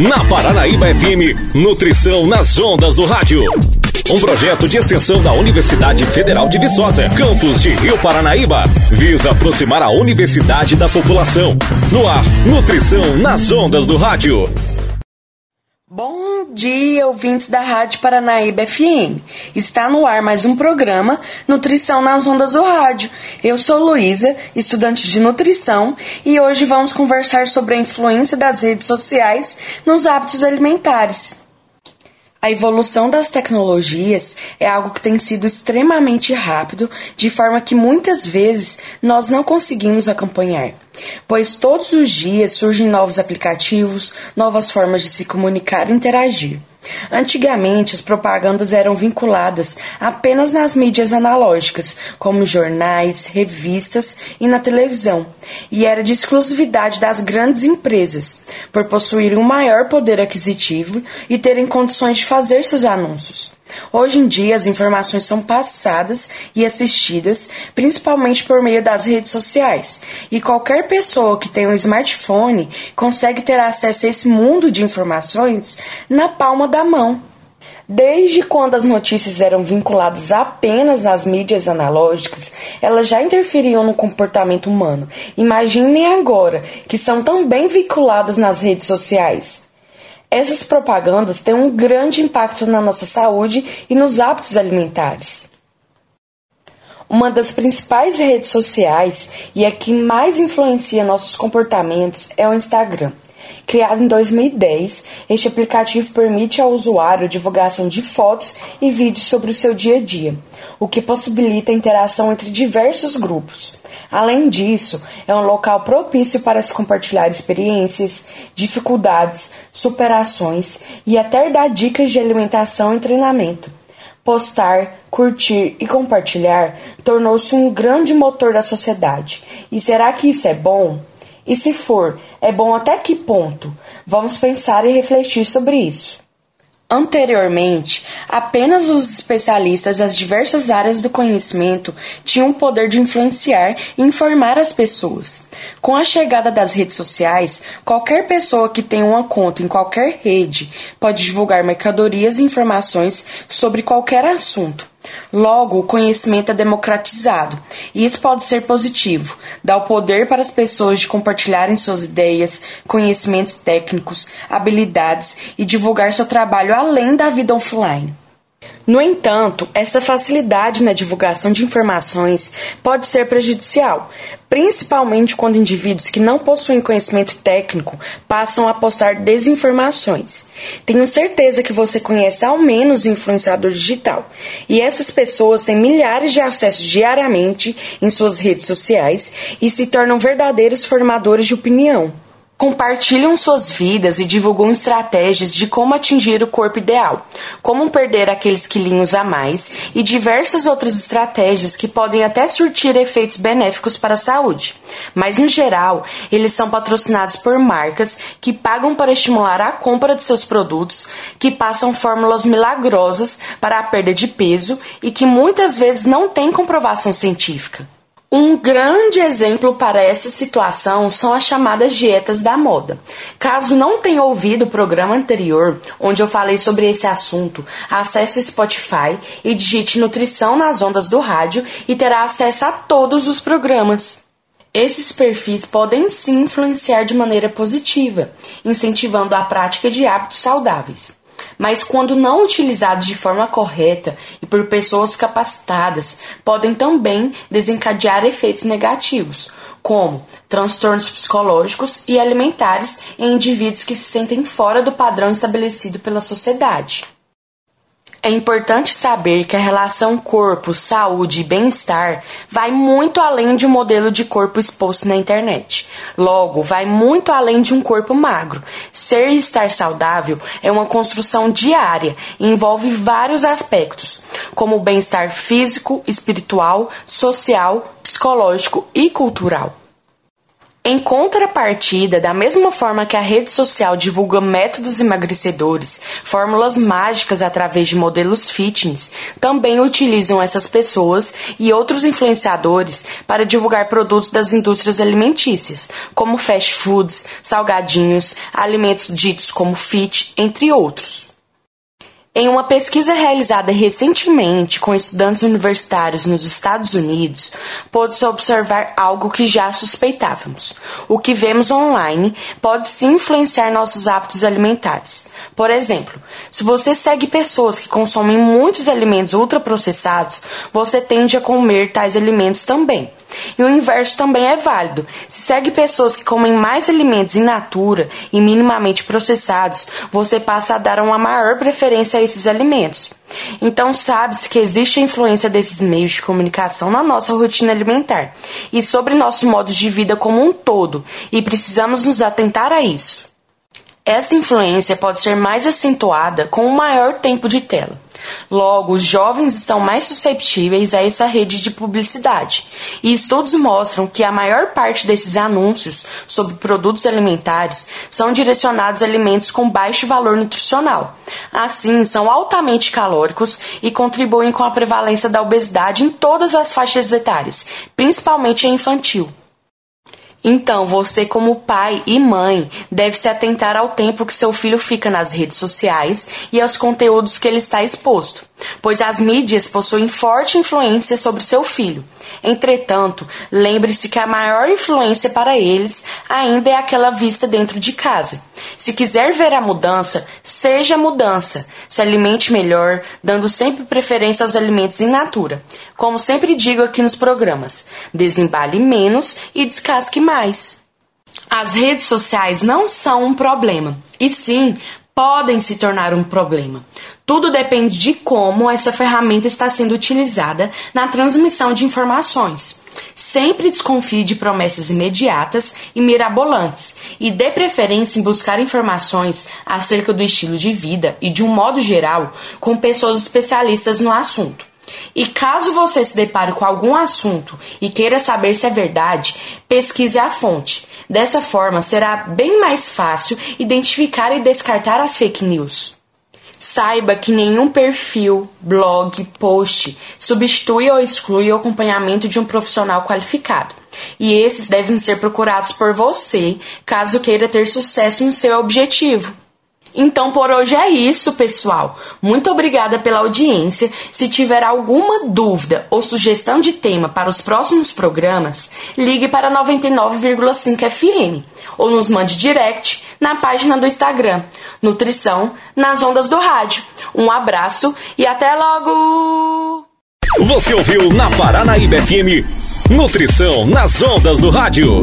Na Paranaíba FM, Nutrição nas Ondas do Rádio. Um projeto de extensão da Universidade Federal de Viçosa, campus de Rio Paranaíba, visa aproximar a universidade da população. No ar, Nutrição nas Ondas do Rádio. Bom dia, ouvintes da Rádio Paranaíba FM. Está no ar mais um programa Nutrição nas Ondas do Rádio. Eu sou Luísa, estudante de nutrição, e hoje vamos conversar sobre a influência das redes sociais nos hábitos alimentares. A evolução das tecnologias é algo que tem sido extremamente rápido, de forma que muitas vezes nós não conseguimos acompanhar, pois todos os dias surgem novos aplicativos, novas formas de se comunicar e interagir. Antigamente, as propagandas eram vinculadas apenas nas mídias analógicas, como jornais, revistas e na televisão, e era de exclusividade das grandes empresas, por possuírem um maior poder aquisitivo e terem condições de fazer seus anúncios. Hoje em dia, as informações são passadas e assistidas principalmente por meio das redes sociais, e qualquer pessoa que tem um smartphone consegue ter acesso a esse mundo de informações na palma da mão. Desde quando as notícias eram vinculadas apenas às mídias analógicas, elas já interferiam no comportamento humano. Imaginem agora que são também vinculadas nas redes sociais. Essas propagandas têm um grande impacto na nossa saúde e nos hábitos alimentares. Uma das principais redes sociais e a que mais influencia nossos comportamentos é o Instagram. Criado em 2010, este aplicativo permite ao usuário divulgação de fotos e vídeos sobre o seu dia a dia, o que possibilita a interação entre diversos grupos. Além disso, é um local propício para se compartilhar experiências, dificuldades, superações e até dar dicas de alimentação e treinamento. Postar, curtir e compartilhar tornou-se um grande motor da sociedade. E será que isso é bom? E se for, é bom até que ponto? Vamos pensar e refletir sobre isso. Anteriormente, apenas os especialistas das diversas áreas do conhecimento tinham o poder de influenciar e informar as pessoas. Com a chegada das redes sociais, qualquer pessoa que tenha uma conta em qualquer rede pode divulgar mercadorias e informações sobre qualquer assunto. Logo, o conhecimento é democratizado, e isso pode ser positivo, dá o poder para as pessoas de compartilharem suas ideias, conhecimentos técnicos, habilidades e divulgar seu trabalho além da vida offline. No entanto, essa facilidade na divulgação de informações pode ser prejudicial, principalmente quando indivíduos que não possuem conhecimento técnico passam a postar desinformações. Tenho certeza que você conhece ao menos o influenciador digital, e essas pessoas têm milhares de acessos diariamente em suas redes sociais e se tornam verdadeiros formadores de opinião compartilham suas vidas e divulgam estratégias de como atingir o corpo ideal, como perder aqueles quilinhos a mais e diversas outras estratégias que podem até surtir efeitos benéficos para a saúde. Mas, no geral, eles são patrocinados por marcas que pagam para estimular a compra de seus produtos, que passam fórmulas milagrosas para a perda de peso e que muitas vezes não têm comprovação científica. Um grande exemplo para essa situação são as chamadas dietas da moda. Caso não tenha ouvido o programa anterior, onde eu falei sobre esse assunto, acesse o Spotify e digite Nutrição nas Ondas do Rádio e terá acesso a todos os programas. Esses perfis podem sim influenciar de maneira positiva, incentivando a prática de hábitos saudáveis mas quando não utilizados de forma correta e por pessoas capacitadas, podem também desencadear efeitos negativos, como transtornos psicológicos e alimentares em indivíduos que se sentem fora do padrão estabelecido pela sociedade. É importante saber que a relação corpo, saúde e bem-estar vai muito além de um modelo de corpo exposto na internet. Logo, vai muito além de um corpo magro. Ser e estar saudável é uma construção diária e envolve vários aspectos, como o bem-estar físico, espiritual, social, psicológico e cultural. Em contrapartida, da mesma forma que a rede social divulga métodos emagrecedores, fórmulas mágicas através de modelos fitness, também utilizam essas pessoas e outros influenciadores para divulgar produtos das indústrias alimentícias, como fast foods, salgadinhos, alimentos ditos como fit, entre outros. Em uma pesquisa realizada recentemente com estudantes universitários nos Estados Unidos, pôde-se observar algo que já suspeitávamos. O que vemos online pode sim influenciar nossos hábitos alimentares. Por exemplo, se você segue pessoas que consomem muitos alimentos ultraprocessados, você tende a comer tais alimentos também. E o inverso também é válido. Se segue pessoas que comem mais alimentos in natura e minimamente processados, você passa a dar uma maior preferência a esses alimentos. Então, sabe-se que existe a influência desses meios de comunicação na nossa rotina alimentar e sobre nosso modo de vida como um todo, e precisamos nos atentar a isso. Essa influência pode ser mais acentuada com um maior tempo de tela. Logo, os jovens estão mais susceptíveis a essa rede de publicidade, e estudos mostram que a maior parte desses anúncios sobre produtos alimentares são direcionados a alimentos com baixo valor nutricional. Assim, são altamente calóricos e contribuem com a prevalência da obesidade em todas as faixas etárias, principalmente a infantil. Então, você, como pai e mãe, deve se atentar ao tempo que seu filho fica nas redes sociais e aos conteúdos que ele está exposto pois as mídias possuem forte influência sobre seu filho. Entretanto, lembre-se que a maior influência para eles ainda é aquela vista dentro de casa. Se quiser ver a mudança, seja a mudança. Se alimente melhor, dando sempre preferência aos alimentos in natura. Como sempre digo aqui nos programas, desembale menos e descasque mais. As redes sociais não são um problema, e sim podem se tornar um problema. Tudo depende de como essa ferramenta está sendo utilizada na transmissão de informações. Sempre desconfie de promessas imediatas e mirabolantes e dê preferência em buscar informações acerca do estilo de vida e, de um modo geral, com pessoas especialistas no assunto. E caso você se depare com algum assunto e queira saber se é verdade, pesquise a fonte. Dessa forma, será bem mais fácil identificar e descartar as fake news. Saiba que nenhum perfil, blog, post substitui ou exclui o acompanhamento de um profissional qualificado. E esses devem ser procurados por você, caso queira ter sucesso no seu objetivo. Então por hoje é isso, pessoal. Muito obrigada pela audiência. Se tiver alguma dúvida ou sugestão de tema para os próximos programas, ligue para 99,5 FM ou nos mande direct na página do Instagram Nutrição nas Ondas do Rádio. Um abraço e até logo! Você ouviu na Paranaíba FM Nutrição nas Ondas do Rádio.